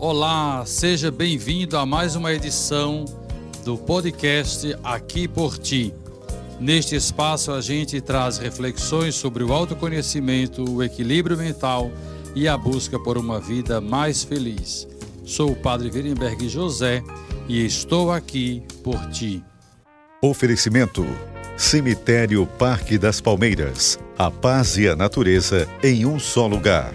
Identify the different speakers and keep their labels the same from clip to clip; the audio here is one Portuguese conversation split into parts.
Speaker 1: Olá, seja bem-vindo a mais uma edição do podcast Aqui por Ti. Neste espaço, a gente traz reflexões sobre o autoconhecimento, o equilíbrio mental e a busca por uma vida mais feliz. Sou o Padre Wittenberg José e estou aqui por ti.
Speaker 2: Oferecimento: Cemitério Parque das Palmeiras. A paz e a natureza em um só lugar.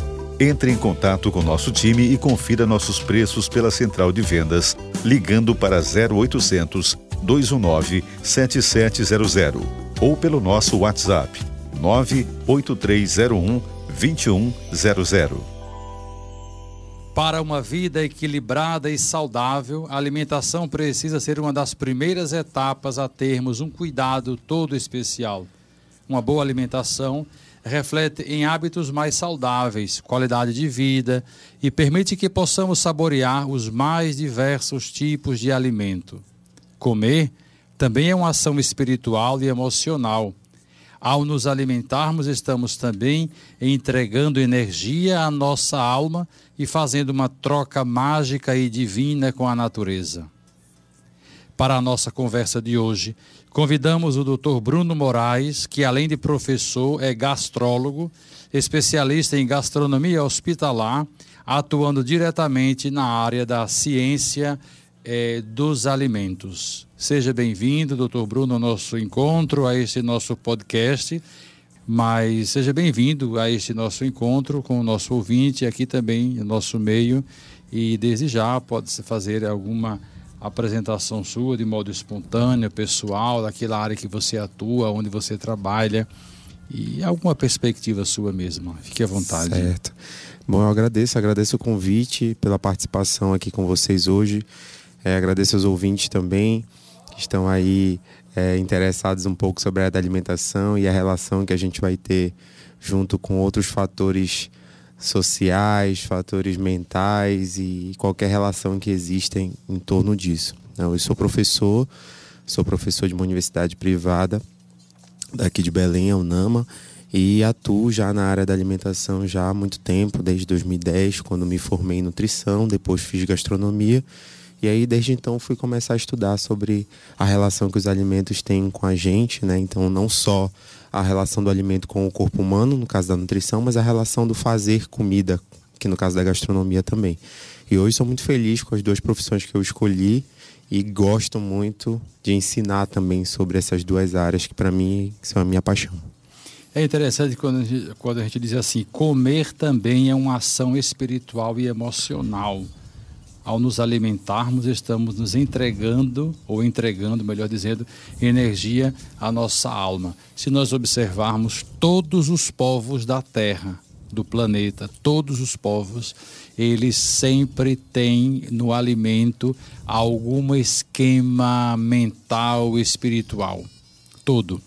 Speaker 2: entre em contato com nosso time e confira nossos preços pela central de vendas, ligando para 0800 219 7700 ou pelo nosso WhatsApp 98301 2100.
Speaker 1: Para uma vida equilibrada e saudável, a alimentação precisa ser uma das primeiras etapas a termos um cuidado todo especial. Uma boa alimentação reflete em hábitos mais saudáveis, qualidade de vida e permite que possamos saborear os mais diversos tipos de alimento. Comer também é uma ação espiritual e emocional. Ao nos alimentarmos, estamos também entregando energia à nossa alma e fazendo uma troca mágica e divina com a natureza. Para a nossa conversa de hoje, Convidamos o Dr. Bruno Moraes, que além de professor, é gastrólogo, especialista em gastronomia hospitalar, atuando diretamente na área da ciência eh, dos alimentos. Seja bem-vindo, doutor Bruno, ao nosso encontro, a esse nosso podcast. Mas seja bem-vindo a este nosso encontro com o nosso ouvinte aqui também, no nosso meio. E desde já pode-se fazer alguma apresentação sua de modo espontâneo, pessoal, daquela área que você atua, onde você trabalha e alguma perspectiva sua mesma. Fique à vontade.
Speaker 3: Certo. Bom, eu agradeço, agradeço o convite pela participação aqui com vocês hoje. É, agradeço aos ouvintes também que estão aí é, interessados um pouco sobre a alimentação e a relação que a gente vai ter junto com outros fatores sociais, fatores mentais e qualquer relação que existem em torno disso. Eu sou professor, sou professor de uma universidade privada daqui de Belém, a UNAMA, e atuo já na área da alimentação já há muito tempo, desde 2010, quando me formei em nutrição, depois fiz gastronomia, e aí desde então fui começar a estudar sobre a relação que os alimentos têm com a gente, né? Então não só a relação do alimento com o corpo humano, no caso da nutrição, mas a relação do fazer comida, que no caso da gastronomia também. E hoje sou muito feliz com as duas profissões que eu escolhi e gosto muito de ensinar também sobre essas duas áreas que para mim são a minha paixão.
Speaker 1: É interessante quando a, gente, quando a gente diz assim: comer também é uma ação espiritual e emocional ao nos alimentarmos, estamos nos entregando, ou entregando, melhor dizendo, energia à nossa alma. Se nós observarmos todos os povos da Terra, do planeta, todos os povos, eles sempre têm no alimento algum esquema mental, espiritual. Todo.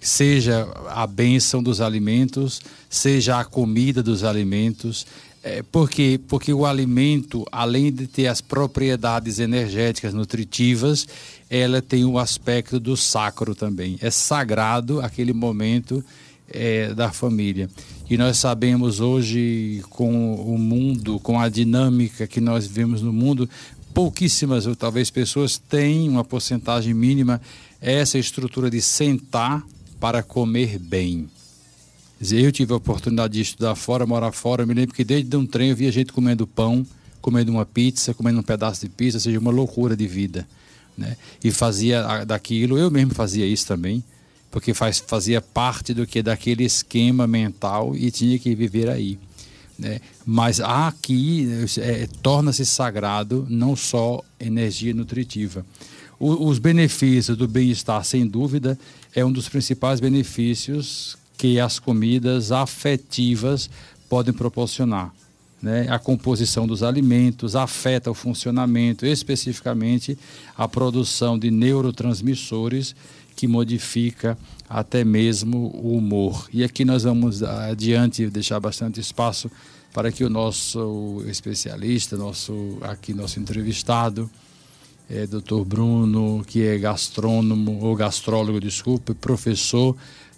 Speaker 1: Seja a bênção dos alimentos, seja a comida dos alimentos, é, porque, porque o alimento, além de ter as propriedades energéticas nutritivas, ela tem o aspecto do sacro também. É sagrado aquele momento é, da família. E nós sabemos hoje, com o mundo, com a dinâmica que nós vivemos no mundo, pouquíssimas ou talvez pessoas têm uma porcentagem mínima essa estrutura de sentar para comer bem. Eu tive a oportunidade de estudar fora, morar fora. Eu me lembro que desde um trem eu via gente comendo pão, comendo uma pizza, comendo um pedaço de pizza, ou seja, uma loucura de vida. Né? E fazia daquilo, eu mesmo fazia isso também, porque faz, fazia parte do que daquele esquema mental e tinha que viver aí. Né? Mas aqui é, torna-se sagrado não só energia nutritiva. O, os benefícios do bem-estar, sem dúvida, é um dos principais benefícios que as comidas afetivas podem proporcionar. né, a composição dos alimentos, afeta o funcionamento, especificamente a produção de neurotransmissores que modifica até mesmo o humor. E aqui nós vamos adiante deixar bastante espaço para que o nosso especialista, nosso aqui nosso entrevistado, é, Dr. Bruno, que é gastrônomo ou gastrólogo, desculpe, professor,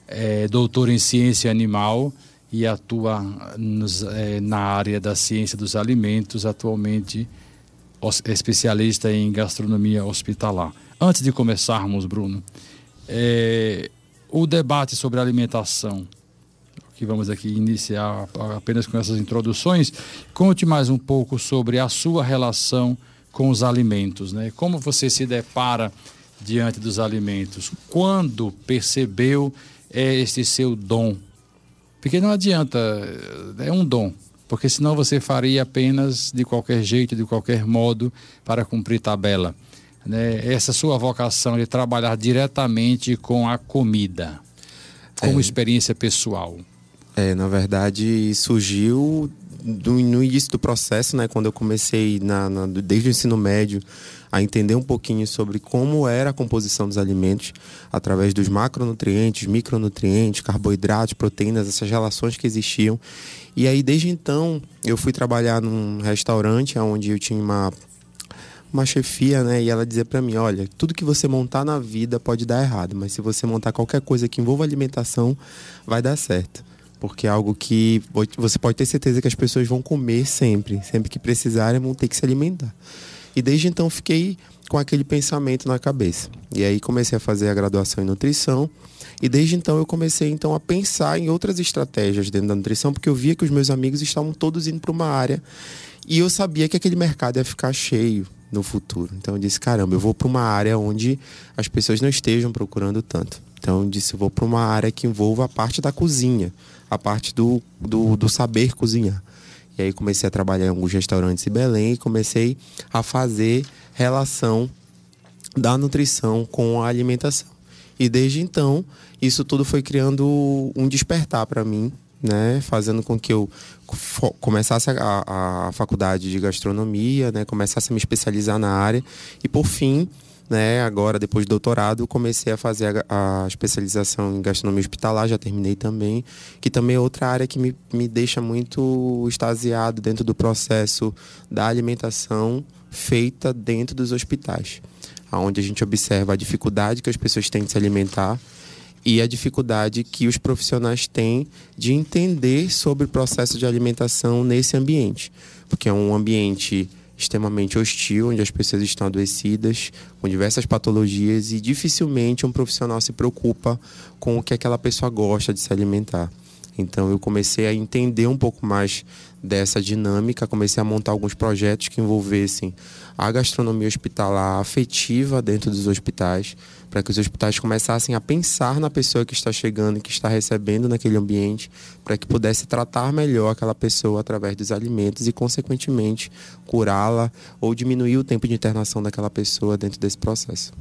Speaker 1: é, doutor em ciência animal e atua nos, é, na área da ciência dos alimentos, atualmente especialista em gastronomia hospitalar. Antes de começarmos, Bruno, é, o debate sobre alimentação, que vamos aqui iniciar apenas com essas introduções, conte mais um pouco sobre a sua relação com os alimentos, né? Como você se depara diante dos alimentos? Quando percebeu é, este seu dom porque não adianta, é um dom, porque senão você faria apenas de qualquer jeito, de qualquer modo, para cumprir tabela. Né? Essa sua vocação de trabalhar diretamente com a comida, como é, experiência pessoal.
Speaker 3: É, na verdade, surgiu do, no início do processo, né, quando eu comecei na, na, desde o ensino médio a entender um pouquinho sobre como era a composição dos alimentos através dos macronutrientes, micronutrientes, carboidratos, proteínas, essas relações que existiam. E aí desde então eu fui trabalhar num restaurante onde eu tinha uma uma chefia, né? E ela dizia para mim, olha, tudo que você montar na vida pode dar errado, mas se você montar qualquer coisa que envolva alimentação, vai dar certo porque é algo que você pode ter certeza que as pessoas vão comer sempre, sempre que precisarem vão ter que se alimentar. E desde então fiquei com aquele pensamento na cabeça. E aí comecei a fazer a graduação em nutrição. E desde então eu comecei então a pensar em outras estratégias dentro da nutrição, porque eu via que os meus amigos estavam todos indo para uma área e eu sabia que aquele mercado ia ficar cheio no futuro. Então eu disse, caramba, eu vou para uma área onde as pessoas não estejam procurando tanto. Então eu disse, eu vou para uma área que envolva a parte da cozinha, a parte do, do, do saber cozinhar. E aí comecei a trabalhar em alguns restaurantes em Belém e comecei a fazer relação da nutrição com a alimentação. E desde então, isso tudo foi criando um despertar para mim, né, fazendo com que eu começasse a, a, faculdade de gastronomia, né, começasse a me especializar na área e por fim né? Agora, depois do doutorado, comecei a fazer a, a, especialização em gastronomia hospitalar, já terminei também, que também é outra área que me, me deixa muito extasiado dentro do processo da alimentação feita dentro dos hospitais, onde a gente observa a dificuldade que as pessoas têm de se alimentar e a dificuldade que os profissionais têm de entender sobre o processo de alimentação nesse ambiente, porque é um ambiente extremamente hostil, onde as pessoas estão adoecidas, com diversas patologias e dificilmente um profissional se preocupa com o que aquela pessoa gosta de se alimentar. Então eu comecei a entender um pouco mais dessa dinâmica, comecei a montar alguns projetos que envolvessem a gastronomia hospitalar afetiva dentro dos hospitais, para que os hospitais começassem a pensar na pessoa que está chegando que está recebendo naquele ambiente, para que pudesse tratar melhor aquela pessoa através dos alimentos e, consequentemente, curá-la ou diminuir o tempo de internação daquela pessoa dentro desse processo.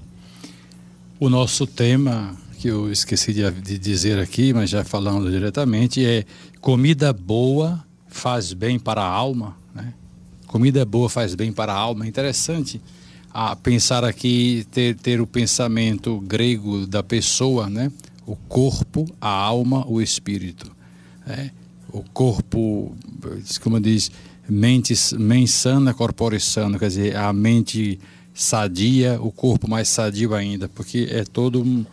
Speaker 1: O nosso tema, que eu esqueci de dizer aqui, mas já falando diretamente, é comida boa faz bem para a alma, né? Comida boa faz bem para a alma. Interessante a pensar aqui, ter, ter o pensamento grego da pessoa, né? O corpo, a alma, o espírito. Né? O corpo, como diz, mente, mente sana, corpore sano, quer dizer, a mente sadia, o corpo mais sadio ainda, porque é todo um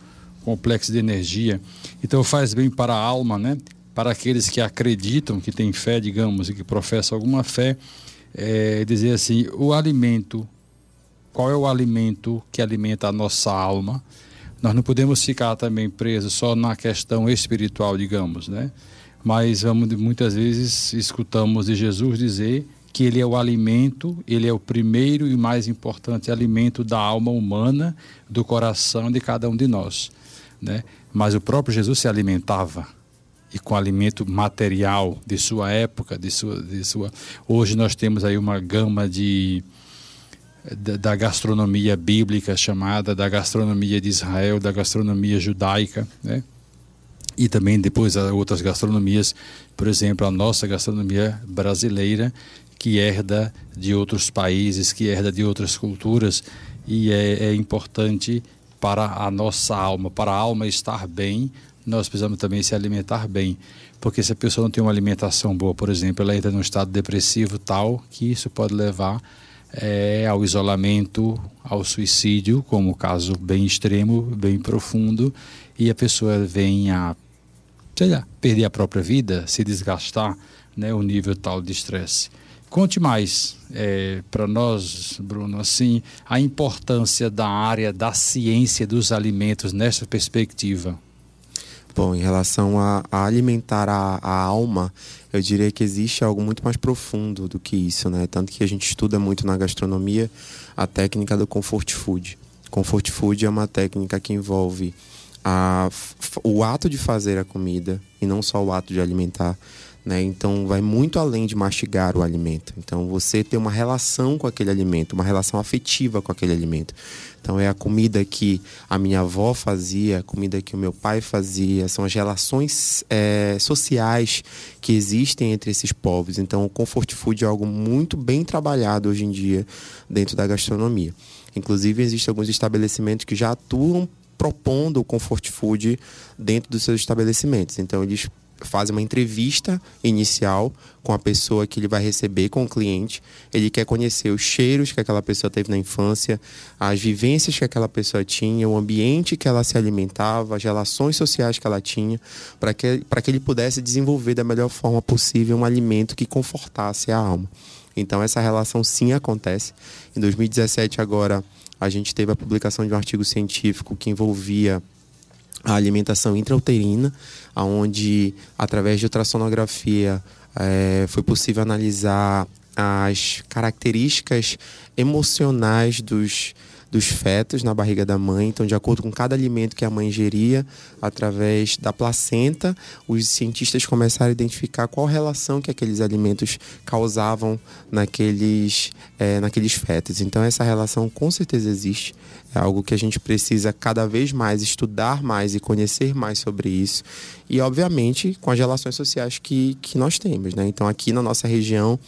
Speaker 1: complexo de energia. Então faz bem para a alma, né? Para aqueles que acreditam, que têm fé, digamos, e que professam alguma fé, é dizer assim, o alimento qual é o alimento que alimenta a nossa alma. Nós não podemos ficar também presos só na questão espiritual, digamos, né? Mas vamos, muitas vezes escutamos de Jesus dizer que ele é o alimento, ele é o primeiro e mais importante alimento da alma humana, do coração de cada um de nós, né? Mas o próprio Jesus se alimentava e com alimento material de sua época, de sua, de sua. Hoje nós temos aí uma gama de da, gastronomia bíblica chamada da gastronomia de Israel, da gastronomia judaica, né? e também depois outras gastronomias, por exemplo, a nossa gastronomia brasileira, que herda de outros países, que herda de outras culturas, e é, é importante para a nossa alma, para a alma estar bem, nós precisamos também se alimentar bem. Porque se a pessoa não tem uma alimentação boa, por exemplo, ela entra num estado depressivo tal, que isso pode levar é, ao isolamento, ao suicídio, como caso bem extremo, bem profundo, e a pessoa vem a, sei lá, perder a própria vida, se desgastar, né, o nível tal de estresse. Conte mais é, para nós, Bruno, assim, a importância da área da ciência dos alimentos nessa perspectiva.
Speaker 3: Bom, em relação a, a alimentar a, a, alma, eu diria que existe algo muito mais profundo do que isso, né? Tanto que a gente estuda muito na gastronomia a técnica do comfort food. Comfort food é uma técnica que envolve a, o ato de fazer a comida e não só o ato de alimentar. Né? Então, vai muito além de mastigar o alimento. Então, você tem uma relação com aquele alimento, uma relação afetiva com aquele alimento. Então, é a comida que a minha avó fazia, a comida que o meu pai fazia, são as relações é, sociais que existem entre esses povos. Então, o comfort food é algo muito bem trabalhado hoje em dia dentro da gastronomia. Inclusive, existem alguns estabelecimentos que já atuam propondo o comfort food dentro dos seus estabelecimentos. Então, eles faz uma entrevista inicial com a pessoa que ele vai receber, com o cliente. Ele quer conhecer os cheiros que aquela pessoa teve na infância, as vivências que aquela pessoa tinha, o ambiente que ela se alimentava, as relações sociais que ela tinha, para que, que ele pudesse desenvolver da melhor forma possível um alimento que confortasse a alma. Então, essa relação sim acontece. Em 2017, agora, a gente teve a publicação de um artigo científico que envolvia a alimentação intrauterina, onde, através de ultrassonografia, é, foi possível analisar as características emocionais dos dos fetos na barriga da mãe. Então, de acordo com cada alimento que a mãe ingeria, através da placenta, os cientistas começaram a identificar qual relação que aqueles alimentos causavam naqueles, é, naqueles fetos. Então, essa relação com certeza existe. É algo que a gente precisa cada vez mais estudar mais e conhecer mais sobre isso. E, obviamente, com as relações sociais que, que nós temos. Né? Então, aqui na nossa região,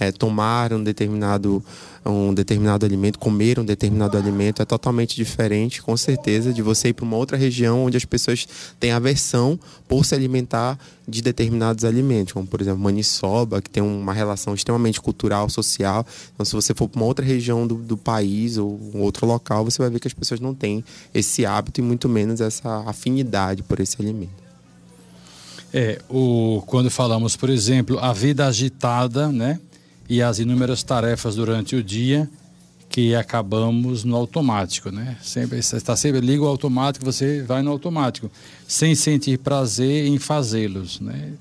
Speaker 3: é, tomar um determinado um determinado alimento, comer um determinado alimento é totalmente diferente, com certeza, de você ir para uma outra região onde as pessoas têm aversão por se alimentar de determinados alimentos, como por exemplo maniçoba, que tem uma relação extremamente cultural, social. Então, se você for para uma outra região do, do país ou um outro local, você vai ver que as pessoas não têm esse hábito e muito menos essa afinidade por esse alimento.
Speaker 1: É, o, quando falamos, por exemplo, a vida agitada, né? E as inúmeras tarefas durante o dia que acabamos no automático, né? Sempre está sempre liga o automático, você vai no automático, sem sentir prazer em fazê-los, né?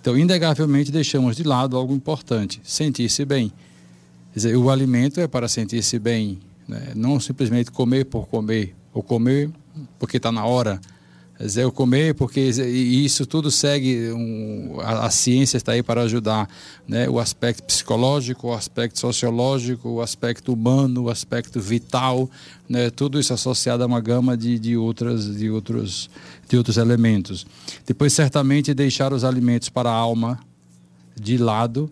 Speaker 1: Então, inegavelmente deixamos de lado algo importante, sentir-se bem. Quer dizer, o alimento é para sentir-se bem, né? não simplesmente comer por comer, ou comer porque está na hora eu comer, porque isso tudo segue, um, a, a, ciência está aí para ajudar, né? o aspecto psicológico, o aspecto sociológico, o aspecto humano, o aspecto vital, né? tudo isso associado a uma gama de, de, outras, de, outros, de outros elementos. Depois, certamente, deixar os alimentos para a alma de lado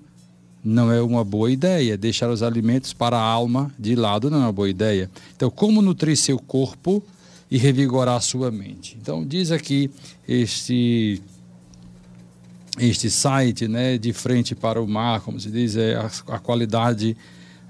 Speaker 1: não é uma boa ideia. Deixar os alimentos para a alma de lado não é uma boa ideia. Então, como nutrir seu corpo e revigorar a sua mente. Então, diz aqui este este site, né, de frente para o mar, como se diz, é a, a qualidade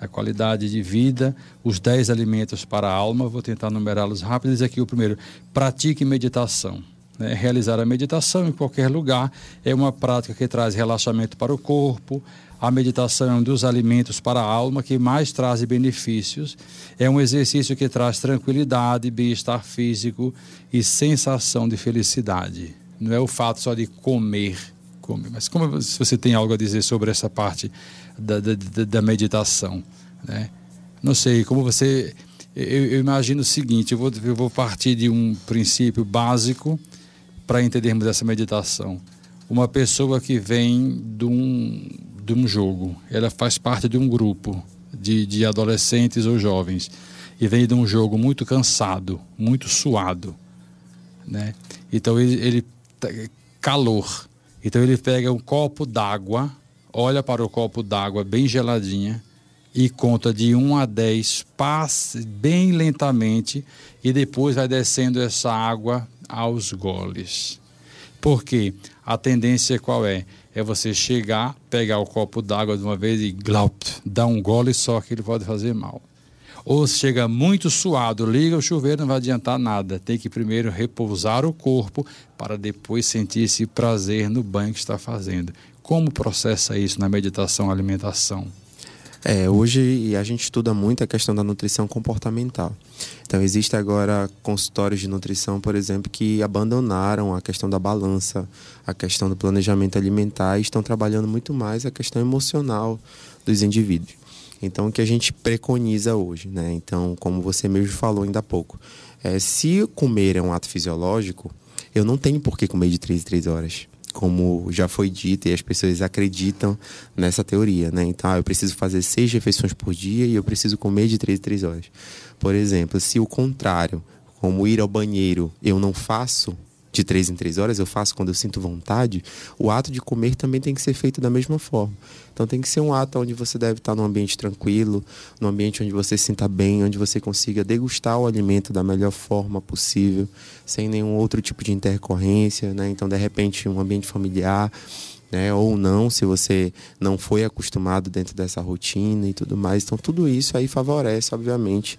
Speaker 1: a qualidade de vida, os 10 alimentos para a alma, vou tentar numerá-los rápido. Diz aqui o primeiro: pratique meditação. Né? Realizar a meditação em qualquer lugar é uma prática que traz relaxamento para o corpo, a meditação é um dos alimentos para a alma que mais traz benefícios. É um exercício que traz tranquilidade, bem-estar físico e sensação de felicidade. Não é o fato só de comer, comer. mas como se você tem algo a dizer sobre essa parte da, da, da meditação, né? Não sei, como você... Eu, eu imagino o seguinte, eu vou, eu vou partir de um princípio básico para entendermos essa meditação. Uma pessoa que vem de um, de um jogo, ela faz parte de um grupo de, de adolescentes ou jovens e vem de um jogo muito cansado, muito suado, né? Então ele, ele calor. Então ele pega um copo d'água, olha para o copo d'água bem geladinha e conta de 1 a 10, passe bem lentamente e depois vai descendo essa água aos goles. Porque a tendência qual é? É você chegar, pegar o copo d'água de uma vez e glaup, dar um gole só que ele pode fazer mal. Ou chega muito suado, liga o chuveiro, não vai adiantar nada. Tem que primeiro repousar o corpo para depois sentir esse prazer no banho que está fazendo. Como processa isso na meditação, alimentação?
Speaker 3: É, hoje a gente estuda muito a questão da nutrição comportamental. Então, existe agora consultórios de nutrição, por exemplo, que abandonaram a questão da balança, a questão do planejamento alimentar e estão trabalhando muito mais a questão emocional dos indivíduos. Então, o que a gente preconiza hoje, né? Então, como você mesmo falou ainda há pouco, é, se comer é um ato fisiológico, eu não tenho por que comer de 3 em 3 horas como já foi dito, e as pessoas acreditam nessa teoria, né? Então, ah, eu preciso fazer seis refeições por dia e eu preciso comer de três em três horas. Por exemplo, se o contrário, como ir ao banheiro, eu não faço, de três em três horas, eu faço quando eu sinto vontade, o ato de comer também tem que ser feito da mesma forma. Então tem que ser um ato onde você deve estar num ambiente tranquilo, num ambiente onde você se sinta bem, onde você consiga degustar o alimento da melhor forma possível, sem nenhum outro tipo de intercorrência, né? Então, de repente, um ambiente familiar, né? Ou não, se você não foi acostumado dentro dessa rotina e tudo mais. Então, tudo isso aí favorece, obviamente,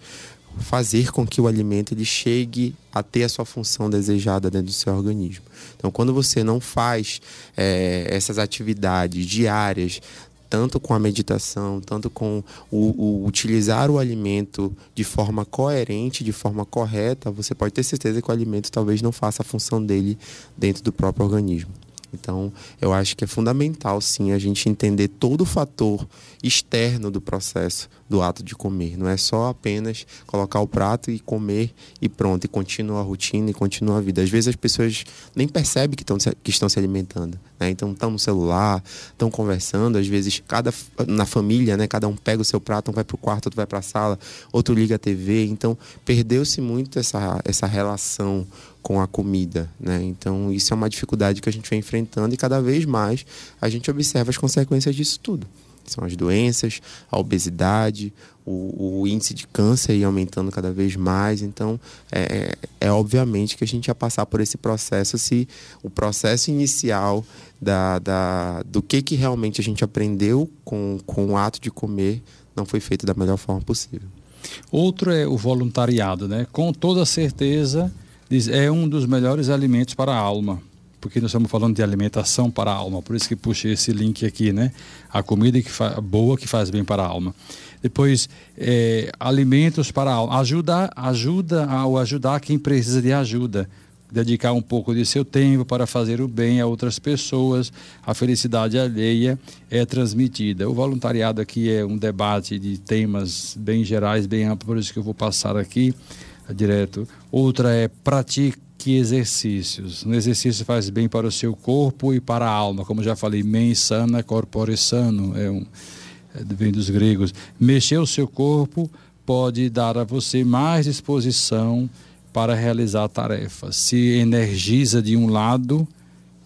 Speaker 3: fazer com que o alimento ele chegue a ter a sua função desejada dentro do seu organismo. Então, quando você não faz é, essas atividades diárias, tanto com a meditação, tanto com o, o, utilizar o alimento de forma coerente, de forma correta, você pode ter certeza que o alimento talvez não faça a função dele dentro do próprio organismo. Então, eu acho que é fundamental, sim, a gente entender todo o fator externo do processo do ato de comer. Não é só apenas colocar o prato e comer e pronto, e continua a rotina e continua a vida. Às vezes as pessoas nem percebem que, estão, que estão se alimentando. Né? Então, estão no celular, estão conversando. Às vezes, cada na família, né? cada um pega o seu prato, um vai para o quarto, outro vai para a sala, outro liga a TV. Então, perdeu-se muito essa, essa relação com a comida, né? Então isso é uma dificuldade que a gente vem enfrentando e cada vez mais a gente observa as consequências disso tudo. São as doenças, a obesidade, o, o índice de câncer aí aumentando cada vez mais. Então, é, é, é obviamente que a gente ia passar por esse processo se o processo inicial da, da, do que, que realmente a gente aprendeu com, com o ato de comer não foi feito da melhor forma possível.
Speaker 1: Outro é o voluntariado, né? Com toda certeza diz, é um dos melhores alimentos para a alma, porque nós estamos falando de alimentação para a alma, por isso que puxei esse link aqui, né? A comida que boa que faz bem para a alma. Depois, é, alimentos para a alma. Ajuda, ajuda ao ajudar quem precisa de ajuda. Dedicar um pouco de seu tempo para fazer o bem a outras pessoas. A felicidade alheia é transmitida. O voluntariado aqui é um debate de temas bem gerais, bem amplo, por isso que eu vou passar aqui direto. Outra é pratique exercícios. Um exercício faz bem para o seu corpo e para a alma, como já falei, mens sana, corpore sano, é um é, vem dos gregos. Mexer o seu corpo pode dar a você mais disposição para realizar tarefas. Se energiza de um lado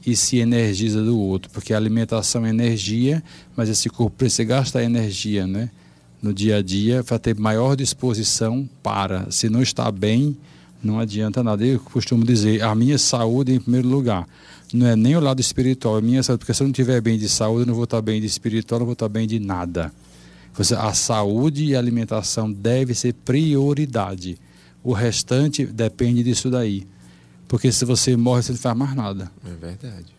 Speaker 1: e se energiza do outro, porque a alimentação é energia, mas esse corpo precisa gastar energia, né? No dia a dia para ter maior disposição para. Se não está bem, não adianta nada. Eu costumo dizer, a minha saúde em primeiro lugar. Não é nem o lado espiritual, é a minha saúde, porque se eu não estiver bem de saúde, eu não vou estar bem de espiritual, não vou estar bem de nada. A saúde e a alimentação deve ser prioridade. O restante depende disso daí. Porque se você morre, você não faz mais nada.
Speaker 3: É verdade.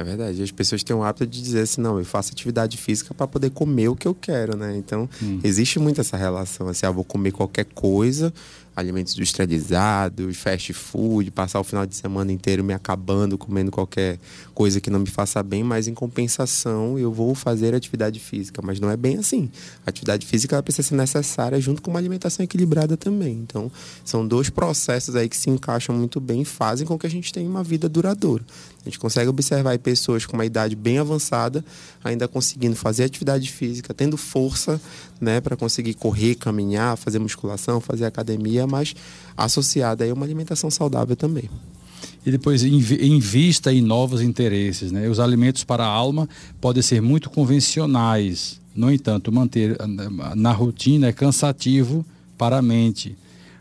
Speaker 3: É verdade. As pessoas têm o hábito de dizer assim, não, eu faço atividade física para poder comer o que eu quero, né? Então, hum. existe muito essa relação, assim, ah, vou comer qualquer coisa alimentos industrializados, fast food, passar o final de semana inteiro me acabando comendo qualquer coisa que não me faça bem, mas em compensação eu vou fazer atividade física. Mas não é bem assim. A atividade física precisa ser necessária junto com uma alimentação equilibrada também. Então, são dois processos aí que se encaixam muito bem e fazem com que a gente tenha uma vida duradoura. A gente consegue observar pessoas com uma idade bem avançada ainda conseguindo fazer atividade física, tendo força né, para conseguir correr, caminhar, fazer musculação, fazer academia, mas associada a uma alimentação saudável também.
Speaker 1: E depois invista em novos interesses. Né? Os alimentos para a alma podem ser muito convencionais, no entanto, manter na rotina é cansativo para a mente.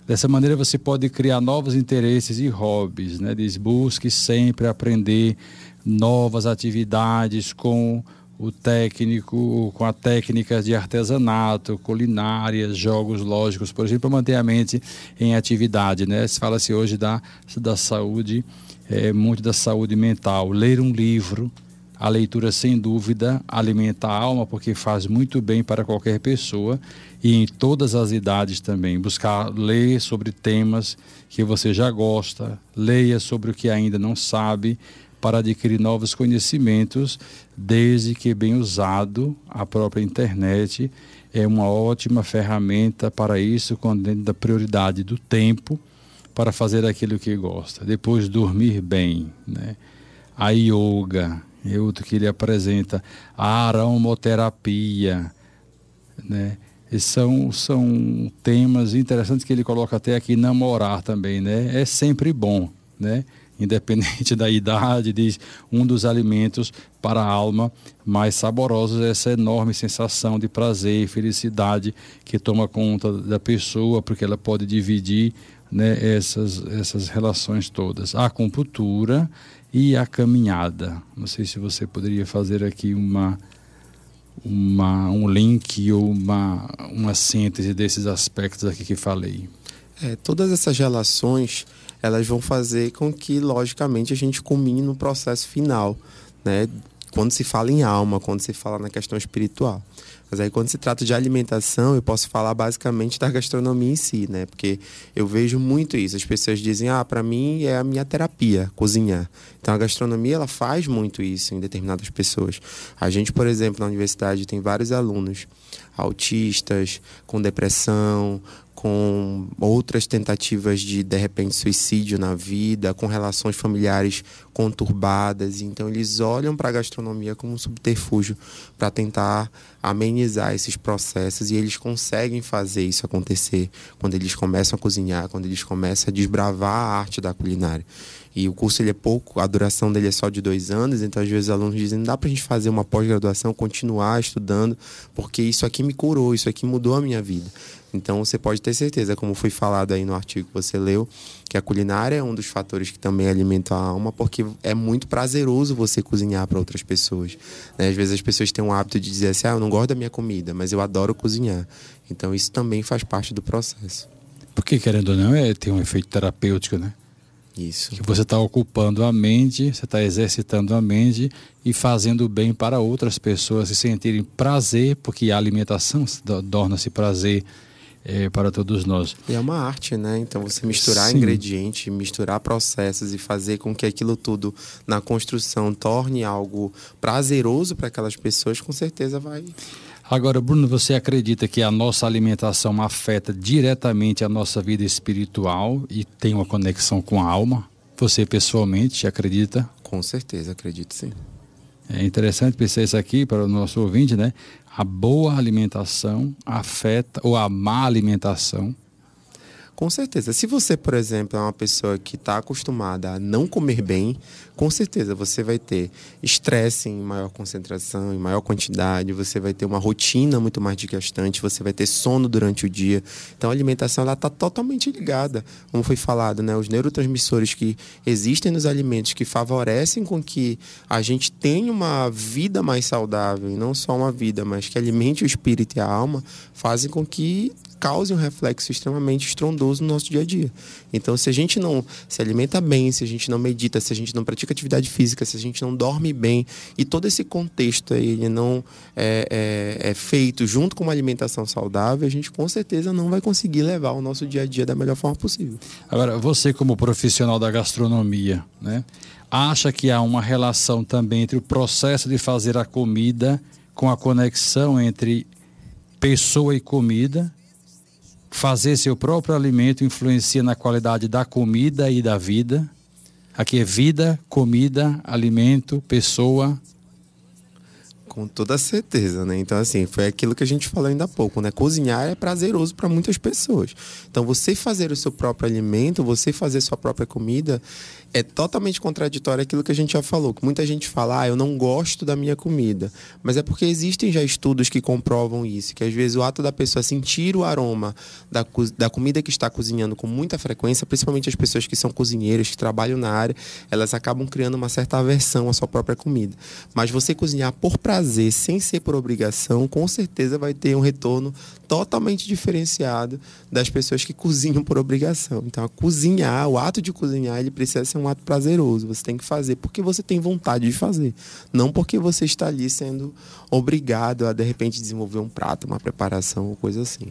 Speaker 1: Dessa maneira você pode criar novos interesses e hobbies, né? Diz, busque sempre aprender novas atividades com o técnico, com a técnicas de artesanato, culinárias, jogos lógicos, por exemplo, para manter a mente em atividade, né? Se fala-se hoje da, da saúde, é, muito da saúde mental. Ler um livro, a leitura, sem dúvida, alimenta a alma, porque faz muito bem para qualquer pessoa e em todas as idades também. Buscar ler sobre temas que você já gosta, leia sobre o que ainda não sabe, para adquirir novos conhecimentos, desde que bem usado, a própria internet é uma ótima ferramenta para isso, quando dentro da prioridade do tempo para fazer aquilo que gosta. Depois dormir bem, né? A yoga, é outro que ele apresenta, a aromoterapia, né? E são, são temas interessantes que ele coloca até aqui, namorar também, né? É sempre bom, né? Independente da idade, diz um dos alimentos para a alma mais saborosos é essa enorme sensação de prazer e felicidade que toma conta da pessoa, porque ela pode dividir né, essas, essas relações todas. A acupuntura e a caminhada. Não sei se você poderia fazer aqui uma, uma, um link ou uma, uma síntese desses aspectos aqui que falei.
Speaker 3: É, todas essas relações elas vão fazer com que, logicamente, a gente culmine no processo final, né? Quando se fala em alma, quando se fala na questão espiritual. Mas aí quando se trata de alimentação, eu posso falar basicamente da gastronomia em si, né? Porque eu vejo muito isso. As pessoas dizem: "Ah, para mim é a minha terapia, cozinhar". Então a gastronomia ela faz muito isso em determinadas pessoas. A gente, por exemplo, na universidade tem vários alunos autistas, com depressão, com outras tentativas de de repente suicídio na vida, com relações familiares conturbadas. Então eles olham para a gastronomia como um subterfúgio para tentar amenizar esses processos e eles conseguem fazer isso acontecer quando eles começam a cozinhar, quando eles começam a desbravar a arte da culinária. E o curso ele é pouco, a duração dele é só de dois anos, então às vezes os alunos dizem, não dá para a gente fazer uma pós-graduação, continuar estudando, porque isso aqui me curou, isso aqui mudou a minha vida. Então você pode ter certeza, como foi falado aí no artigo que você leu, que a culinária é um dos fatores que também alimenta a alma, porque é muito prazeroso você cozinhar para outras pessoas. Né? Às vezes as pessoas têm um hábito de dizer assim: ah, eu não gosto da minha comida, mas eu adoro cozinhar. Então isso também faz parte do processo.
Speaker 1: Porque, querendo ou não, é, tem um efeito terapêutico, né?
Speaker 3: Isso.
Speaker 1: Que você está ocupando a mente, você está exercitando a mente e fazendo bem para outras pessoas se sentirem prazer, porque a alimentação torna-se prazer é, para todos nós.
Speaker 3: E é uma arte, né? Então você misturar Sim. ingredientes, misturar processos e fazer com que aquilo tudo na construção torne algo prazeroso para aquelas pessoas, com certeza vai.
Speaker 1: Agora, Bruno, você acredita que a nossa alimentação afeta diretamente a nossa vida espiritual e tem uma conexão com a alma? Você pessoalmente acredita?
Speaker 3: Com certeza, acredito sim.
Speaker 1: É interessante pensar isso aqui para o nosso ouvinte, né? A boa alimentação afeta, ou a má alimentação
Speaker 3: com certeza. Se você, por exemplo, é uma pessoa que está acostumada a não comer bem, com certeza você vai ter estresse em maior concentração, em maior quantidade, você vai ter uma rotina muito mais desgastante, você vai ter sono durante o dia. Então a alimentação ela está totalmente ligada, como foi falado, né? Os neurotransmissores que existem nos alimentos que favorecem com que a gente tenha uma vida mais saudável, e não só uma vida, mas que alimente o espírito e a alma, fazem com que cause um reflexo extremamente estrondoso no nosso dia a dia. Então, se a gente não se alimenta bem, se a gente não medita, se a gente não pratica atividade física, se a gente não dorme bem e todo esse contexto aí ele não é, é, é feito junto com uma alimentação saudável, a gente com certeza não vai conseguir levar o nosso dia a dia da melhor forma possível.
Speaker 1: Agora, você como profissional da gastronomia, né, acha que há uma relação também entre o processo de fazer a comida com a conexão entre pessoa e comida fazer seu próprio alimento influencia na qualidade da comida e da vida. Aqui é vida, comida, alimento, pessoa.
Speaker 3: Com toda certeza, né? Então, assim, foi aquilo que a gente falou ainda há pouco, né? Cozinhar é prazeroso para muitas pessoas. Então, você fazer o seu próprio alimento, você fazer sua própria comida, é totalmente contraditório aquilo que a gente já falou. Que muita gente fala, ah, eu não gosto da minha comida. Mas é porque existem já estudos que comprovam isso. Que às vezes o ato da pessoa sentir o aroma da, da comida que está cozinhando com muita frequência, principalmente as pessoas que são cozinheiras, que trabalham na área, elas acabam criando uma certa aversão à sua própria comida. Mas você cozinhar por prazer, sem ser por obrigação, com certeza vai ter um retorno totalmente diferenciado das pessoas que cozinham por obrigação. Então, cozinhar, o ato de cozinhar, ele precisa ser um ato prazeroso. Você tem que fazer porque você tem vontade de fazer, não porque você está ali sendo obrigado a de repente desenvolver um prato, uma preparação ou coisa assim.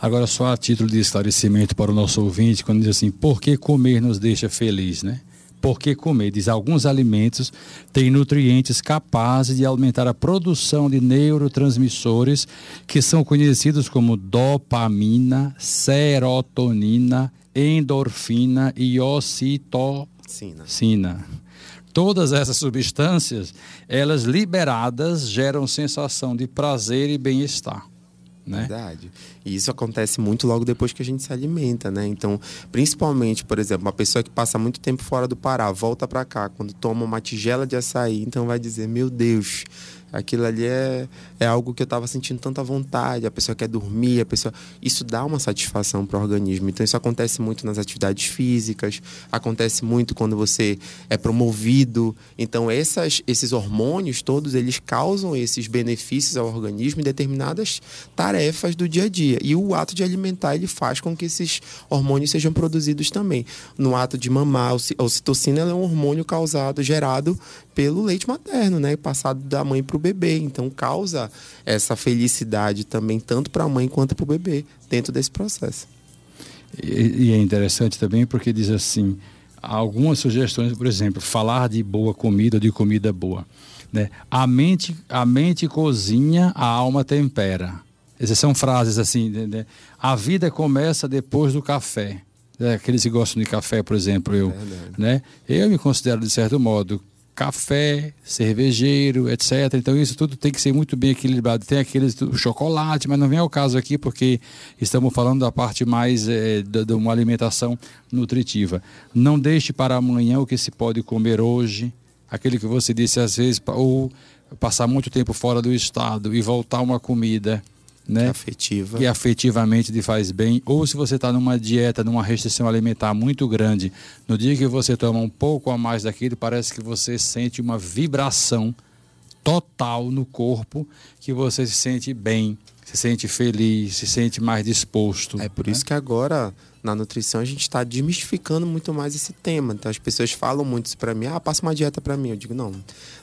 Speaker 1: Agora, só a título de esclarecimento para o nosso ouvinte, quando diz assim, por que comer nos deixa feliz, né? Porque comer, diz, alguns alimentos têm nutrientes capazes de aumentar a produção de neurotransmissores que são conhecidos como dopamina, serotonina, endorfina e ocitocina. Todas essas substâncias, elas liberadas geram sensação de prazer e bem-estar. Né?
Speaker 3: Verdade. E isso acontece muito logo depois que a gente se alimenta, né? Então, principalmente, por exemplo, uma pessoa que passa muito tempo fora do Pará, volta para cá, quando toma uma tigela de açaí, então vai dizer: Meu Deus, aquilo ali é, é algo que eu estava sentindo tanta vontade, a pessoa quer dormir, a pessoa. Isso dá uma satisfação para o organismo. Então, isso acontece muito nas atividades físicas, acontece muito quando você é promovido. Então, essas, esses hormônios todos, eles causam esses benefícios ao organismo em determinadas tarefas do dia a dia. E o ato de alimentar, ele faz com que esses hormônios sejam produzidos também. No ato de mamar, a ocitocina é um hormônio causado, gerado pelo leite materno, né? Passado da mãe para o bebê. Então causa essa felicidade também, tanto para a mãe quanto para o bebê, dentro desse processo.
Speaker 1: E, e, é interessante também porque diz assim: algumas sugestões, por exemplo, falar de boa comida de comida boa. Né? A, mente, a mente cozinha, a alma tempera. Essas são frases assim: né? a vida começa depois do café. É, aqueles que gostam de café, por exemplo, eu, né? eu me considero de certo modo café, cervejeiro, etc. Então isso tudo tem que ser muito bem equilibrado. Tem aqueles do chocolate, mas não vem ao caso aqui porque estamos falando da parte mais é, de uma alimentação nutritiva. Não deixe para amanhã o que se pode comer hoje. Aquele que você disse às vezes, ou passar muito tempo fora do estado e voltar uma comida né?
Speaker 3: Afetiva.
Speaker 1: Que afetivamente lhe faz bem. Ou se você está numa dieta, numa restrição alimentar muito grande, no dia que você toma um pouco a mais daquilo, parece que você sente uma vibração total no corpo, que você se sente bem, se sente feliz, se sente mais disposto.
Speaker 3: É por né? isso que agora na nutrição a gente está desmistificando muito mais esse tema. Então as pessoas falam muito isso para mim, ah, passa uma dieta para mim. Eu digo, não,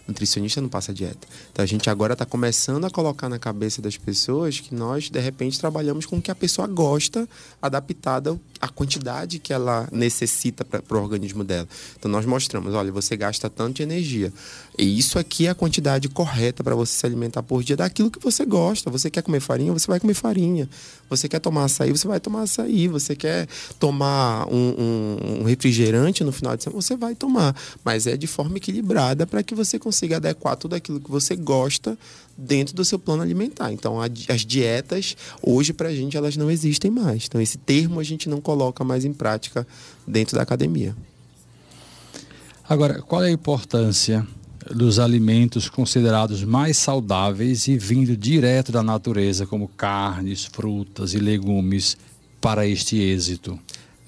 Speaker 3: nutricionista não passa dieta. Então a gente agora está começando a colocar na cabeça das pessoas que nós, de repente, trabalhamos com o que a pessoa gosta, adaptada à quantidade que ela necessita para o organismo dela. Então nós mostramos, olha, você gasta tanto de energia. E isso aqui é a quantidade correta para você se alimentar por dia daquilo que você gosta. Você quer comer farinha, você vai comer farinha. Você quer tomar açaí, você vai tomar açaí. Você quer tomar um, um, refrigerante no final de semana, você vai tomar. Mas é de forma equilibrada para que você consiga adequar tudo aquilo que você gosta dentro do seu plano alimentar. Então, as dietas, hoje, para a gente, elas não existem mais. Então, esse termo a gente não coloca mais em prática dentro da academia.
Speaker 1: Agora, qual é a importância dos alimentos considerados mais saudáveis e vindo direto da natureza, como carnes, frutas e legumes, para este êxito?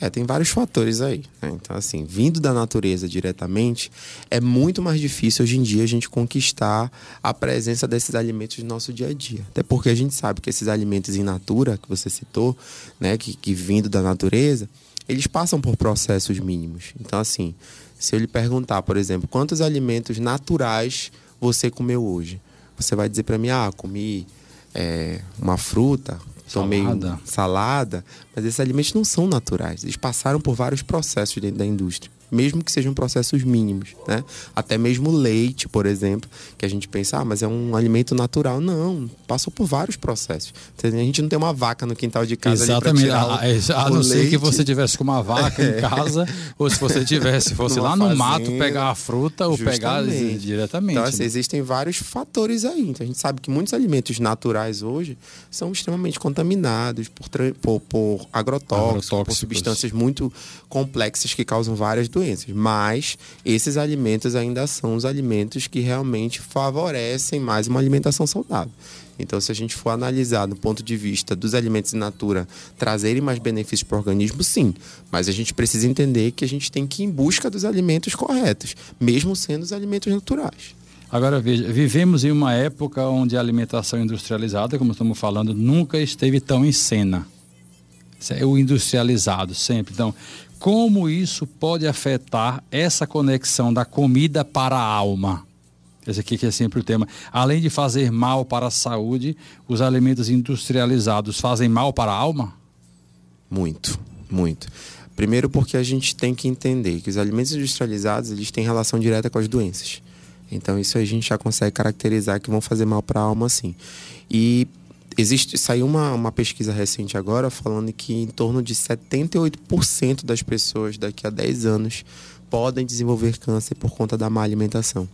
Speaker 3: É, tem vários fatores aí. Né? Então, assim, vindo da natureza diretamente, é muito mais difícil hoje em dia a gente conquistar a presença desses alimentos no nosso dia a dia. Até porque a gente sabe que esses alimentos in natura, que você citou, né, que, que vindo da natureza, eles passam por processos mínimos. Então, assim, se eu lhe perguntar, por exemplo, quantos alimentos naturais você comeu hoje? Você vai dizer para mim, ah, comi é, uma fruta, tomei salada. salada, mas esses alimentos não são naturais. Eles passaram por vários processos dentro da indústria. Mesmo que sejam processos mínimos, né? Até mesmo leite, por exemplo, que a gente pensa, ah, mas é um alimento natural. Não, passou por vários processos. A gente não tem uma vaca no quintal de casa
Speaker 1: Exatamente.
Speaker 3: a,
Speaker 1: a, a não ser que você tivesse com uma vaca é. em casa, ou se você tivesse, fosse lá no fazenda, mato pegar a fruta ou justamente. pegar diretamente.
Speaker 3: Então, assim, né? existem vários fatores aí. Então, a gente sabe que muitos alimentos naturais hoje são extremamente contaminados por, por, por agrotóxicos, agrotóxicos, por substâncias muito complexas que causam várias doenças. Mas esses alimentos ainda são os alimentos que realmente favorecem mais uma alimentação saudável. Então, se a gente for analisar do ponto de vista dos alimentos in natura trazerem mais benefícios para o organismo, sim. Mas a gente precisa entender que a gente tem que ir em busca dos alimentos corretos, mesmo sendo os alimentos naturais.
Speaker 1: Agora veja, vivemos em uma época onde a alimentação industrializada, como estamos falando, nunca esteve tão em cena. É o industrializado sempre. Então, como isso pode afetar essa conexão da comida para a alma? Esse aqui que é sempre o tema. Além de fazer mal para a saúde, os alimentos industrializados fazem mal para a alma?
Speaker 3: Muito, muito. Primeiro porque a gente tem que entender que os alimentos industrializados eles têm relação direta com as doenças. Então isso a gente já consegue caracterizar que vão fazer mal para a alma sim. E existe saiu uma, uma pesquisa recente agora falando que em torno de 78% das pessoas daqui a 10 anos podem desenvolver câncer por conta da má alimentação.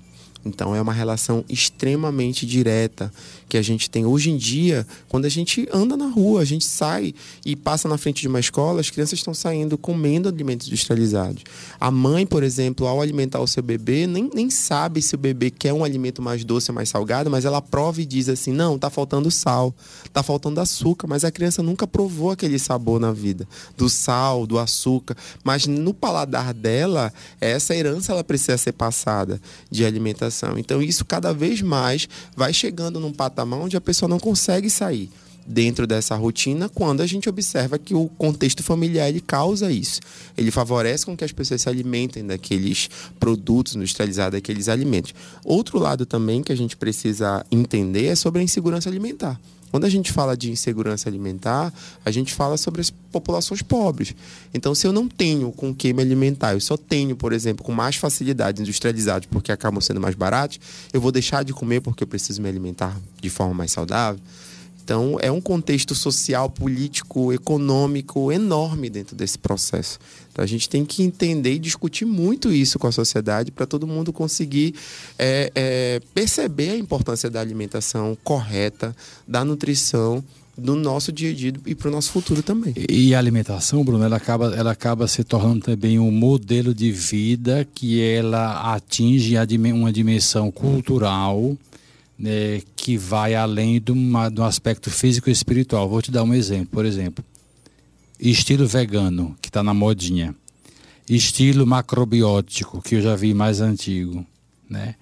Speaker 3: Então é uma relação extremamente direta que a gente tem hoje em dia, quando a gente anda na rua, a gente sai e passa na frente de uma escola, as crianças estão saindo comendo alimentos industrializados. A mãe, por exemplo, ao alimentar o seu bebê, nem, nem sabe se o bebê quer um alimento mais doce ou mais salgado, mas ela prova e diz assim: não, tá faltando sal, tá faltando açúcar, mas a criança nunca provou aquele sabor na vida, do sal, do açúcar. Mas no paladar dela, essa herança ela precisa ser passada de alimentação. Então, isso cada vez mais vai chegando num patamar onde a pessoa não consegue sair dentro dessa rotina quando a gente observa que o contexto familiar ele causa isso. Ele favorece com que as pessoas se alimentem daqueles produtos industrializados, daqueles alimentos. Outro lado também que a gente precisa entender é sobre a insegurança alimentar. Quando a gente fala de insegurança alimentar, a gente fala sobre as populações pobres. Então, se eu não tenho com que me alimentar, eu só tenho, por exemplo, com mais facilidade industrializados porque acabam sendo mais baratos, eu vou deixar de comer porque eu preciso me alimentar de forma mais saudável. Então, é um contexto social, político, econômico enorme dentro desse processo. Então, a gente tem que entender e discutir muito isso com a sociedade para todo mundo conseguir é, é, perceber a importância da alimentação correta, da nutrição no nosso dia a dia e para o nosso futuro também.
Speaker 1: E a alimentação, Bruno, ela acaba, ela acaba se tornando também um modelo de vida que ela atinge uma dimensão cultural né, que vai além de, uma, de um aspecto físico e espiritual. Vou te dar um exemplo. Por exemplo, estilo vegano, que está na modinha. Estilo macrobiótico, que eu já vi mais antigo. Né?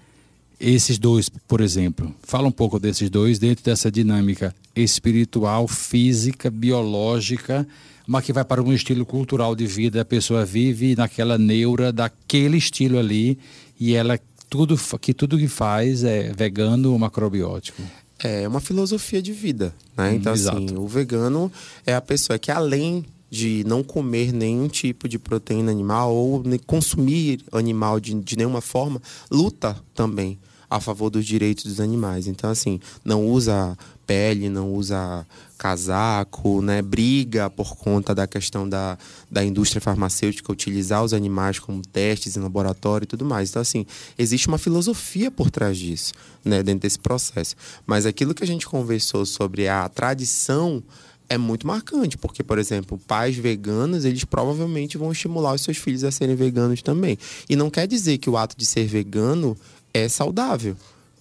Speaker 1: Esses dois, por exemplo. Fala um pouco desses dois dentro dessa dinâmica espiritual, física, biológica, mas que vai para um estilo cultural de vida. A pessoa vive naquela neura daquele estilo ali e ela tudo que tudo que faz é vegano ou macrobiótico.
Speaker 3: É uma filosofia de vida, né? Então assim, o vegano é a pessoa que além de não comer nenhum tipo de proteína animal ou consumir animal de, de nenhuma forma, luta também a favor dos direitos dos animais. Então, assim, não usa pele, não usa casaco, né? briga por conta da questão da, da indústria farmacêutica utilizar os animais como testes em laboratório e tudo mais. Então, assim, existe uma filosofia por trás disso, né? dentro desse processo. Mas aquilo que a gente conversou sobre a tradição é muito marcante, porque, por exemplo, pais veganos, eles provavelmente vão estimular os seus filhos a serem veganos também. E não quer dizer que o ato de ser vegano é saudável.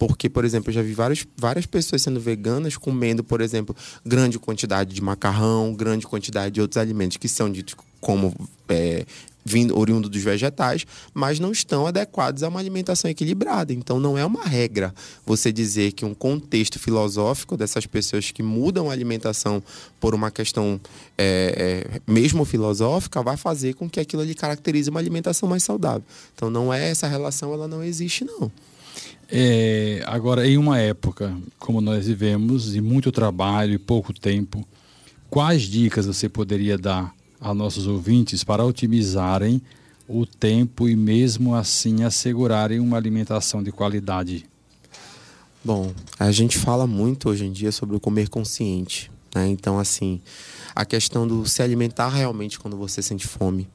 Speaker 3: Porque, por exemplo, eu já vi várias, várias pessoas sendo veganas comendo, por exemplo, grande quantidade de macarrão, grande quantidade de outros alimentos que são ditos como é, vindo oriundo dos vegetais, mas não estão adequados a uma alimentação equilibrada. Então não é uma regra você dizer que um contexto filosófico dessas pessoas que mudam a alimentação por uma questão é, é, mesmo filosófica vai fazer com que aquilo ali caracterize uma alimentação mais saudável. Então não é essa relação, ela não existe não.
Speaker 1: É, agora, em uma época como nós vivemos, de muito trabalho e pouco tempo, quais dicas você poderia dar a nossos ouvintes para otimizarem o tempo e mesmo assim assegurarem uma alimentação de qualidade?
Speaker 3: Bom, a gente fala muito hoje em dia sobre o comer consciente. Né? Então, assim, a questão do se alimentar realmente quando você sente fome,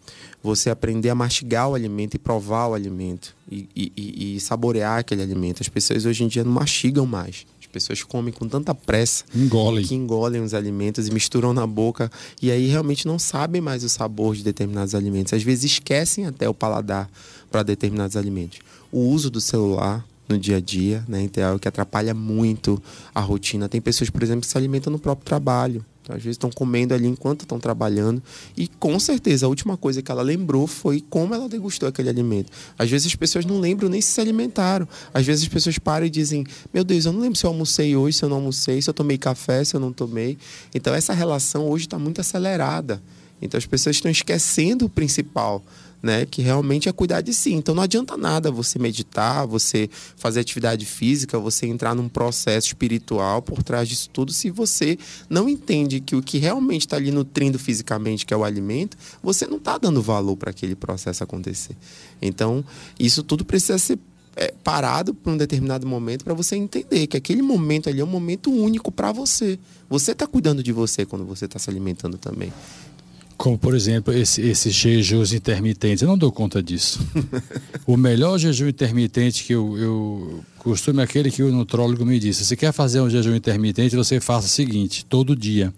Speaker 3: você aprender a mastigar o alimento e provar o alimento e, e, e saborear aquele alimento. As pessoas hoje em dia não mastigam mais pessoas comem com tanta pressa
Speaker 1: engolem.
Speaker 3: que engolem os alimentos e misturam na boca e aí realmente não sabem mais o sabor de determinados alimentos. Às vezes esquecem até o paladar para determinados alimentos. O uso do celular no dia a dia, né, então é algo que atrapalha muito a rotina. Tem pessoas, por exemplo, que se alimentam no próprio trabalho. Às vezes estão comendo ali enquanto estão trabalhando. E com certeza a última coisa que ela lembrou foi como ela degustou aquele alimento. Às vezes as pessoas não lembram nem se se alimentaram. Às vezes as pessoas param e dizem: Meu Deus, eu não lembro se eu almocei hoje, se eu não almocei, se eu tomei café, se eu não tomei. Então essa relação hoje está muito acelerada. Então as pessoas estão esquecendo o principal né? Que realmente é cuidar de si. Então não adianta nada você meditar, você fazer atividade física, você entrar num processo espiritual por trás disso tudo, se você não entende que o que realmente está ali nutrindo fisicamente, que é o alimento, você não está dando valor para aquele processo acontecer. Então, isso tudo precisa ser é, parado por um determinado momento para você entender que aquele momento ali é um momento único para você. Você está cuidando de você quando você está se alimentando também.
Speaker 1: Como, por exemplo, esse, esses jejuns intermitentes. Eu não dou conta disso. o melhor jejum intermitente que eu, eu costumo é aquele que o nutrólogo me disse. Se quer fazer um jejum intermitente, você faça o seguinte, todo dia.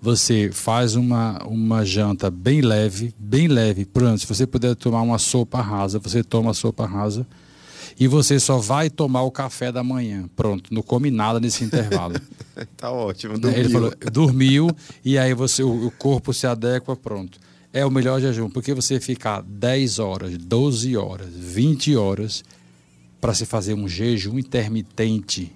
Speaker 1: Você faz uma, uma janta bem leve, bem leve. Pronto, se você puder tomar uma sopa rasa, você toma a sopa rasa e você só vai tomar o café da manhã. Pronto, não come nada nesse intervalo.
Speaker 3: tá ótimo, dormiu.
Speaker 1: Ele falou, dormiu e aí você o, o corpo se adequa, pronto. É o melhor jejum, porque você ficar 10 horas, 12 horas, 20 horas para se fazer um jejum intermitente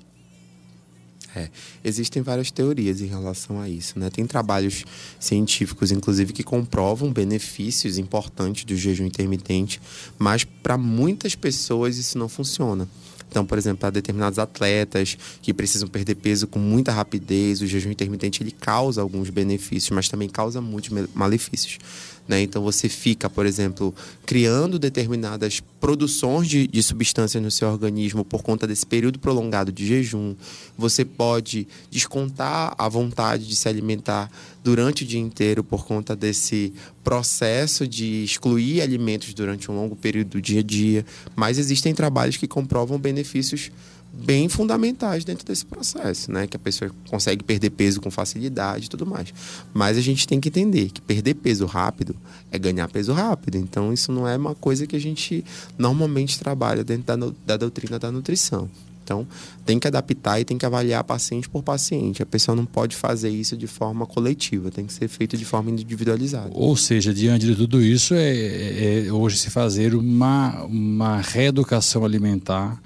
Speaker 3: é, existem várias teorias em relação a isso. Né? Tem trabalhos científicos, inclusive, que comprovam benefícios importantes do jejum intermitente, mas para muitas pessoas isso não funciona. Então, por exemplo, para determinados atletas que precisam perder peso com muita rapidez, o jejum intermitente ele causa alguns benefícios, mas também causa muitos malefícios. Né? Então você fica, por exemplo, criando determinadas produções de, de substâncias no seu organismo por conta desse período prolongado de jejum. Você pode descontar a vontade de se alimentar durante o dia inteiro por conta desse processo de excluir alimentos durante um longo período do dia a dia. Mas existem trabalhos que comprovam benefícios bem fundamentais dentro desse processo, né? Que a pessoa consegue perder peso com facilidade e tudo mais. Mas a gente tem que entender que perder peso rápido é ganhar peso rápido. Então isso não é uma coisa que a gente normalmente trabalha dentro da, da doutrina da nutrição. Então, tem que adaptar e tem que avaliar paciente por paciente. A pessoa não pode fazer isso de forma coletiva, tem que ser feito de forma individualizada.
Speaker 1: Ou seja, diante de tudo isso, é, é hoje se fazer uma, uma reeducação alimentar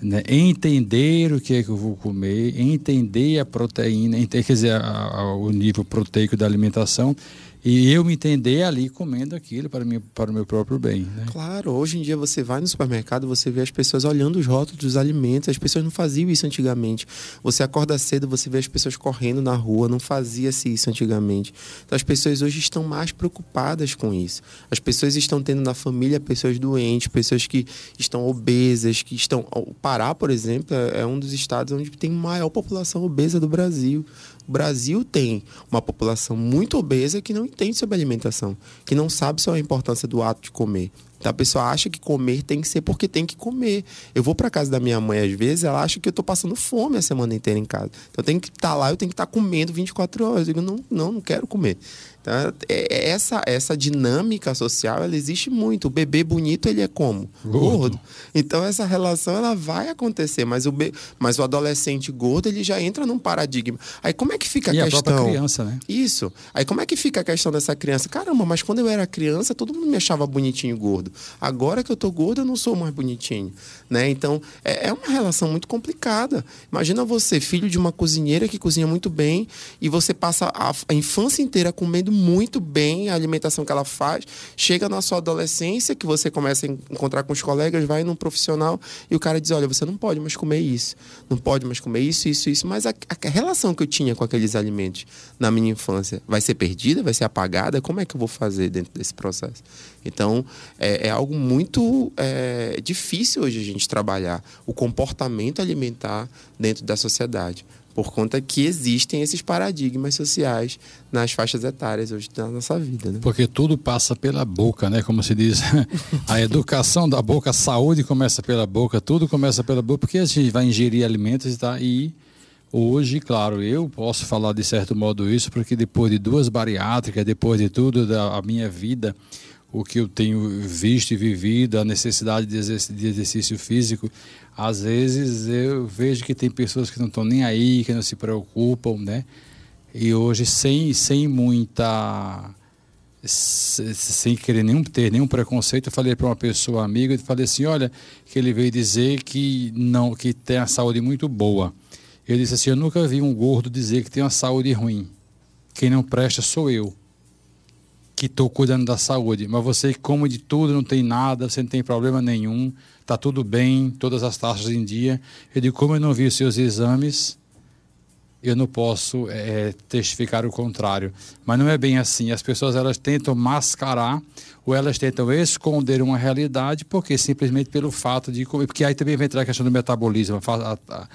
Speaker 1: né? entender o que é que eu vou comer, entender a proteína, quer dizer, a, a, o nível proteico da alimentação e eu me entender ali comendo aquilo para, mim, para o meu próprio bem. Né?
Speaker 3: Claro, hoje em dia você vai no supermercado, você vê as pessoas olhando os rótulos dos alimentos, as pessoas não faziam isso antigamente. Você acorda cedo, você vê as pessoas correndo na rua, não fazia-se isso antigamente. Então as pessoas hoje estão mais preocupadas com isso. As pessoas estão tendo na família pessoas doentes, pessoas que estão obesas, que estão. O Pará, por exemplo, é, é um dos estados onde tem maior população obesa do Brasil. O Brasil tem uma população muito obesa que não entende sobre alimentação, que não sabe sobre a importância do ato de comer. Então a pessoa acha que comer tem que ser porque tem que comer. Eu vou para casa da minha mãe às vezes, ela acha que eu estou passando fome a semana inteira em casa. Então eu tenho que estar tá lá, eu tenho que estar tá comendo 24 horas. Eu digo, não, não, não quero comer. Então, é, é, essa, essa dinâmica social, ela existe muito. O bebê bonito, ele é como? Gordo. gordo. Então, essa relação, ela vai acontecer. Mas o, be... mas o adolescente gordo, ele já entra num paradigma. Aí, como é que fica a
Speaker 1: e
Speaker 3: questão?
Speaker 1: a própria criança, né?
Speaker 3: Isso. Aí, como é que fica a questão dessa criança? Caramba, mas quando eu era criança, todo mundo me achava bonitinho e gordo. Agora que eu tô gordo, eu não sou mais bonitinho. Né? Então, é, é uma relação muito complicada. Imagina você, filho de uma cozinheira que cozinha muito bem, e você passa a, a infância inteira comendo muito bem a alimentação que ela faz. Chega na sua adolescência, que você começa a encontrar com os colegas, vai num profissional e o cara diz: olha, você não pode mais comer isso, não pode mais comer isso, isso, isso. Mas a, a relação que eu tinha com aqueles alimentos na minha infância vai ser perdida, vai ser apagada? Como é que eu vou fazer dentro desse processo? Então, é, é algo muito é, difícil hoje a gente trabalhar o comportamento alimentar dentro da sociedade por conta que existem esses paradigmas sociais nas faixas etárias hoje da nossa vida. Né?
Speaker 1: Porque tudo passa pela boca, né? Como se diz, a educação da boca, a saúde começa pela boca, tudo começa pela boca, porque a gente vai ingerir alimentos tá? e hoje, claro, eu posso falar de certo modo isso, porque depois de duas bariátricas, depois de tudo da minha vida, o que eu tenho visto e vivido, a necessidade de exercício, físico, às vezes eu vejo que tem pessoas que não estão nem aí, que não se preocupam, né? E hoje, sem, sem muita. sem querer nenhum, ter nenhum preconceito, eu falei para uma pessoa amiga, e falei assim: olha, que ele veio dizer que, não, que tem a saúde muito boa. Ele disse assim: eu nunca vi um gordo dizer que tem uma saúde ruim. Quem não presta sou eu que estou cuidando da saúde, mas você come de tudo, não tem nada, você não tem problema nenhum, está tudo bem, todas as taxas em dia. Eu digo, como eu não vi os seus exames, eu não posso é, testificar o contrário. Mas não é bem assim. As pessoas elas tentam mascarar ou elas tentam esconder uma realidade porque simplesmente pelo fato de comer. Porque aí também vem entrar a questão do metabolismo. A, a,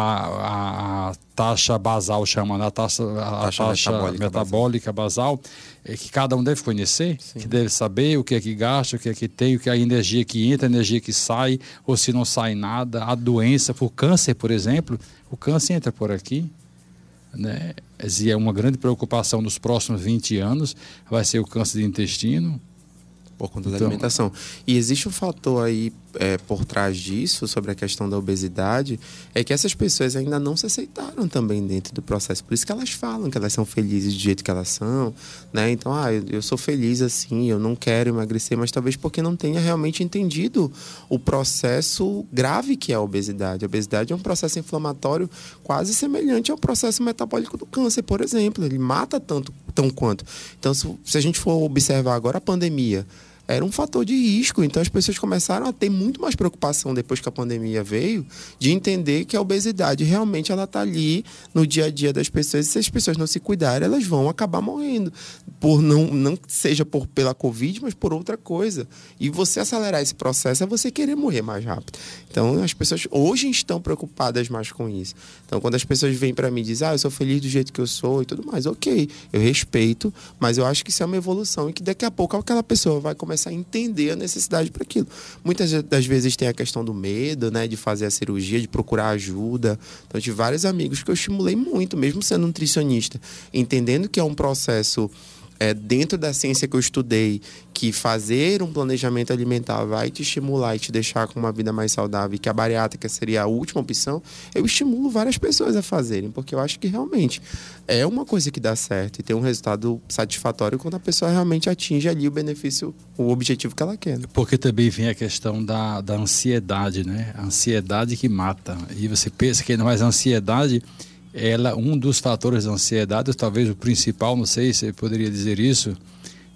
Speaker 1: a, a, taxa basal chama, né? a taxa, a taxa, taxa metabólica, metabólica basal. basal, é que cada um deve conhecer, Sim. que deve saber o que é que gasta, o que é que tem, o que é a energia que entra, a energia que sai, ou se não sai nada, a doença, o câncer, por exemplo, o câncer entra por aqui, né? E é uma grande preocupação nos próximos 20 anos, vai ser o câncer de intestino,
Speaker 3: por conta então, da alimentação. E existe um fator aí é, por trás disso, sobre a questão da obesidade, é que essas pessoas ainda não se aceitaram também dentro do processo. Por isso que elas falam que elas são felizes do jeito que elas são, né? Então, ah, eu, eu sou feliz assim, eu não quero emagrecer, mas talvez porque não tenha realmente entendido o processo grave que é a obesidade. A obesidade é um processo inflamatório quase semelhante ao processo metabólico do câncer, por exemplo. Ele mata tanto tão quanto. Então, se, se a gente for observar agora a pandemia, era um fator de risco. Então as pessoas começaram a ter muito mais preocupação depois que a pandemia veio, de entender que a obesidade realmente ela está ali no dia a dia das pessoas. E se as pessoas não se cuidarem, elas vão acabar morrendo. Por não, não seja por, pela Covid, mas por outra coisa. E você acelerar esse processo é você querer morrer mais rápido. Então as pessoas hoje estão preocupadas mais com isso. Então quando as pessoas vêm para mim e dizem, ah, eu sou feliz do jeito que eu sou e tudo mais, ok, eu respeito, mas eu acho que isso é uma evolução e que daqui a pouco aquela pessoa vai começar começar a entender a necessidade para aquilo. Muitas das vezes tem a questão do medo, né, de fazer a cirurgia, de procurar ajuda. Então, tive vários amigos que eu estimulei muito, mesmo sendo nutricionista, entendendo que é um processo é, dentro da ciência que eu estudei, que fazer um planejamento alimentar vai te estimular e te deixar com uma vida mais saudável, e que a bariátrica seria a última opção, eu estimulo várias pessoas a fazerem, porque eu acho que realmente é uma coisa que dá certo e tem um resultado satisfatório quando a pessoa realmente atinge ali o benefício, o objetivo que ela quer. Né?
Speaker 1: Porque também vem a questão da, da ansiedade, né? A ansiedade que mata. E você pensa que não mais ansiedade ela um dos fatores da ansiedade, talvez o principal, não sei se poderia dizer isso,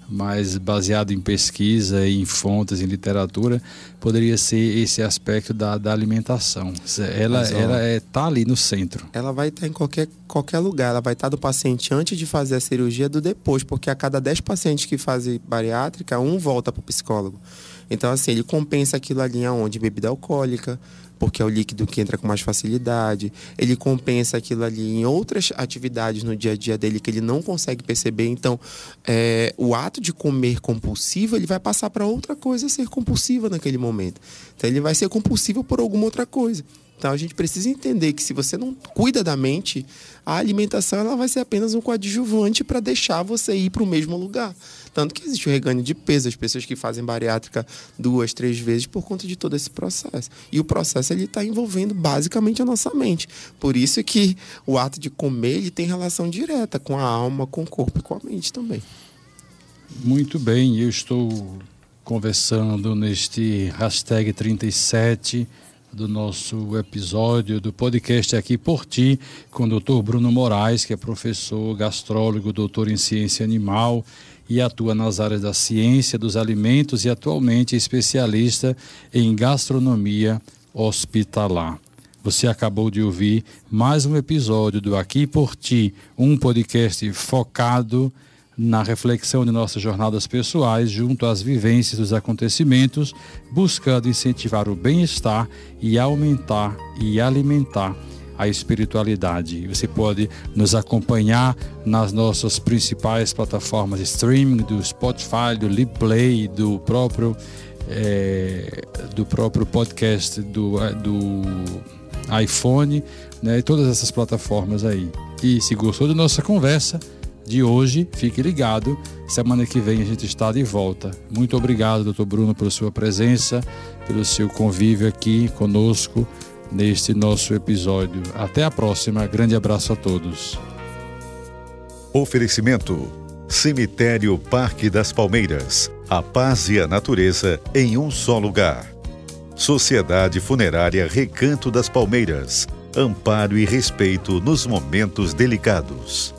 Speaker 1: mas baseado em pesquisa, em fontes, em literatura, poderia ser esse aspecto da, da alimentação. Ela mas, ó, ela é, tá ali no centro.
Speaker 3: Ela vai estar tá em qualquer, qualquer lugar. Ela vai estar tá do paciente antes de fazer a cirurgia do depois, porque a cada 10 pacientes que fazem bariátrica, um volta para o psicólogo. Então, assim, ele compensa aquilo ali aonde? Bebida alcoólica, porque é o líquido que entra com mais facilidade. Ele compensa aquilo ali em outras atividades no dia a dia dele que ele não consegue perceber. Então, é, o ato de comer compulsivo, ele vai passar para outra coisa ser compulsiva naquele momento. Então, ele vai ser compulsivo por alguma outra coisa. Então a gente precisa entender que se você não cuida da mente, a alimentação ela vai ser apenas um coadjuvante para deixar você ir para o mesmo lugar. Tanto que existe o reganho de peso, as pessoas que fazem bariátrica duas, três vezes por conta de todo esse processo. E o processo ele está envolvendo basicamente a nossa mente. Por isso que o ato de comer ele tem relação direta com a alma, com o corpo e com a mente também.
Speaker 1: Muito bem, eu estou conversando neste hashtag 37 do nosso episódio do podcast Aqui por Ti, com o Dr. Bruno Moraes, que é professor, gastrólogo, doutor em ciência animal e atua nas áreas da ciência dos alimentos e atualmente é especialista em gastronomia hospitalar. Você acabou de ouvir mais um episódio do Aqui por Ti, um podcast focado na reflexão de nossas jornadas pessoais junto às vivências dos acontecimentos, buscando incentivar o bem-estar e aumentar e alimentar a espiritualidade. Você pode nos acompanhar nas nossas principais plataformas de streaming, do Spotify, do Liplay, do próprio é, do próprio podcast do, do iPhone, né, todas essas plataformas aí. E se gostou da nossa conversa, de hoje. Fique ligado. Semana que vem a gente está de volta. Muito obrigado, doutor Bruno, pela sua presença, pelo seu convívio aqui conosco neste nosso episódio. Até a próxima. Grande abraço a todos.
Speaker 2: Oferecimento: Cemitério Parque das Palmeiras. A paz e a natureza em um só lugar. Sociedade Funerária Recanto das Palmeiras. Amparo e respeito nos momentos delicados.